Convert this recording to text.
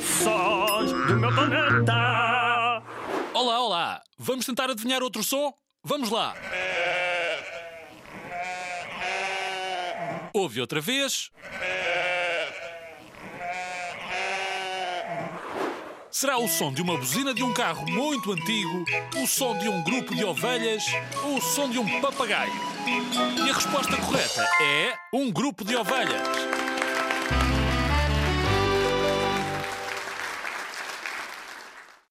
Sons do meu planeta. Olá, olá! Vamos tentar adivinhar outro som? Vamos lá! Ouve outra vez. Será o som de uma buzina de um carro muito antigo, o som de um grupo de ovelhas ou o som de um papagaio? E a resposta correta é um grupo de ovelhas. Thank you.